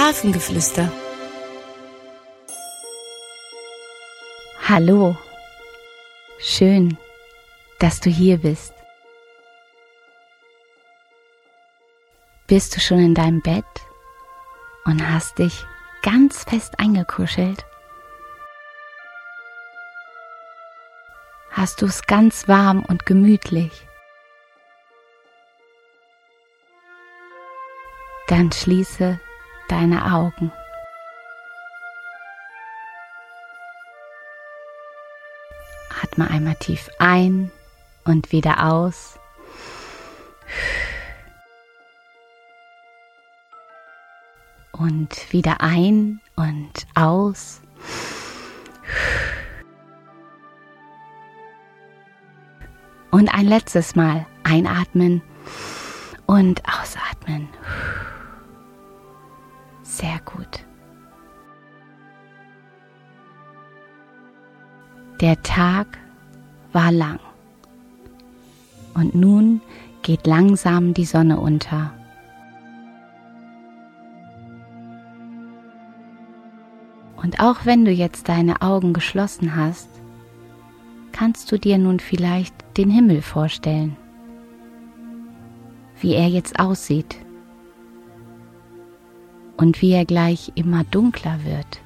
Hafengeflüster. Hallo. Schön, dass du hier bist. Bist du schon in deinem Bett und hast dich ganz fest eingekuschelt? Hast du es ganz warm und gemütlich? Dann schließe deine Augen. Atme einmal tief ein und wieder aus. Und wieder ein und aus. Und ein letztes Mal einatmen und ausatmen. Sehr gut. Der Tag war lang. Und nun geht langsam die Sonne unter. Und auch wenn du jetzt deine Augen geschlossen hast, kannst du dir nun vielleicht den Himmel vorstellen, wie er jetzt aussieht und wie er gleich immer dunkler wird.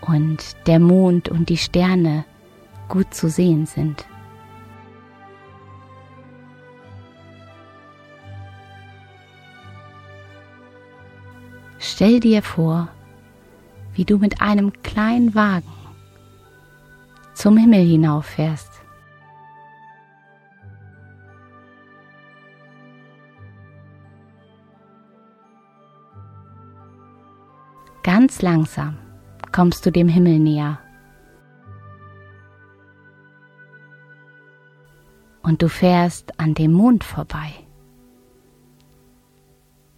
Und der Mond und die Sterne gut zu sehen sind. Stell dir vor, wie du mit einem kleinen Wagen zum Himmel hinauffährst. Ganz langsam kommst du dem Himmel näher. Und du fährst an dem Mond vorbei,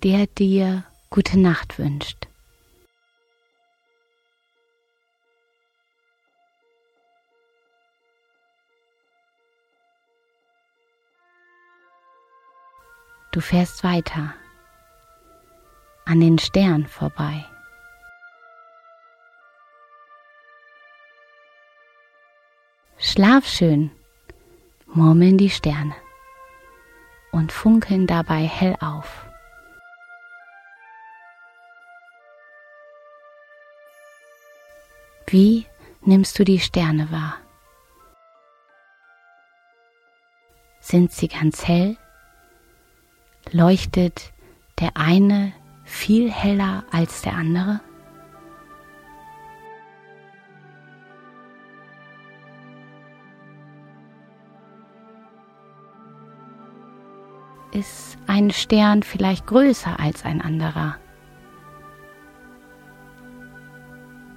der dir gute Nacht wünscht. Du fährst weiter an den Stern vorbei. Schlaf schön, murmeln die Sterne und funkeln dabei hell auf. Wie nimmst du die Sterne wahr? Sind sie ganz hell? Leuchtet der eine viel heller als der andere? Ist ein Stern vielleicht größer als ein anderer?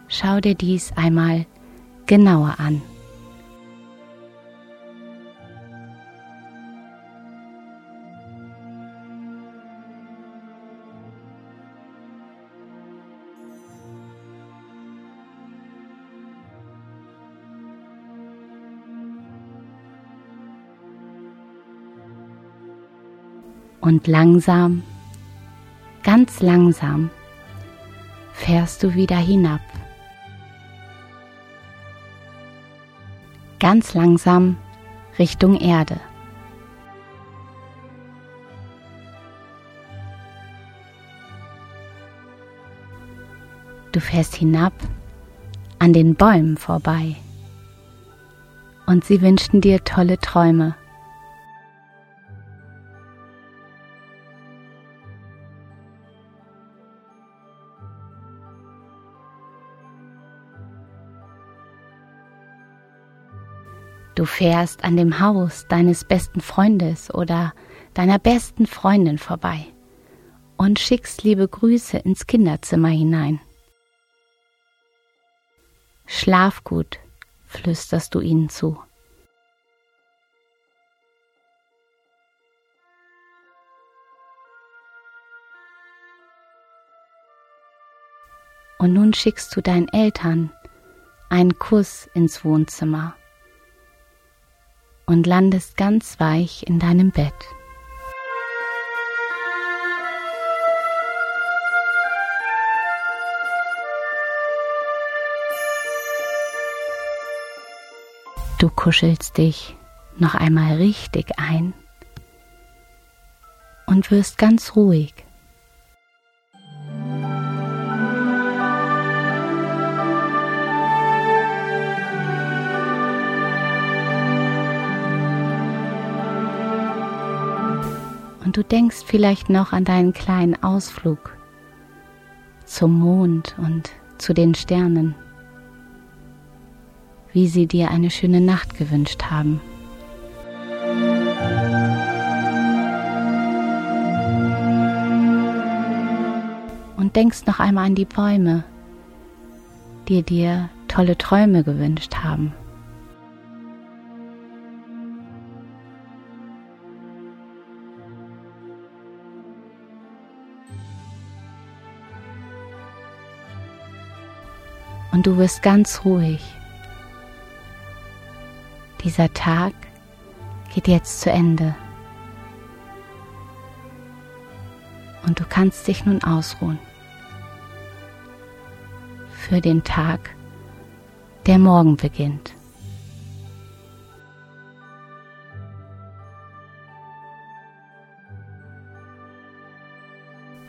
Schau dir dies einmal genauer an. Und langsam, ganz langsam, fährst du wieder hinab. Ganz langsam Richtung Erde. Du fährst hinab an den Bäumen vorbei und sie wünschten dir tolle Träume. Du fährst an dem Haus deines besten Freundes oder deiner besten Freundin vorbei und schickst liebe Grüße ins Kinderzimmer hinein. Schlaf gut, flüsterst du ihnen zu. Und nun schickst du deinen Eltern einen Kuss ins Wohnzimmer und landest ganz weich in deinem Bett. Du kuschelst dich noch einmal richtig ein und wirst ganz ruhig. Du denkst vielleicht noch an deinen kleinen Ausflug zum Mond und zu den Sternen, wie sie dir eine schöne Nacht gewünscht haben. Und denkst noch einmal an die Bäume, die dir tolle Träume gewünscht haben. Und du wirst ganz ruhig. Dieser Tag geht jetzt zu Ende. Und du kannst dich nun ausruhen für den Tag, der morgen beginnt.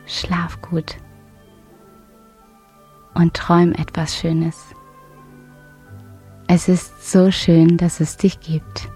Schlaf gut und träum etwas Schönes. Es ist so schön, dass es dich gibt.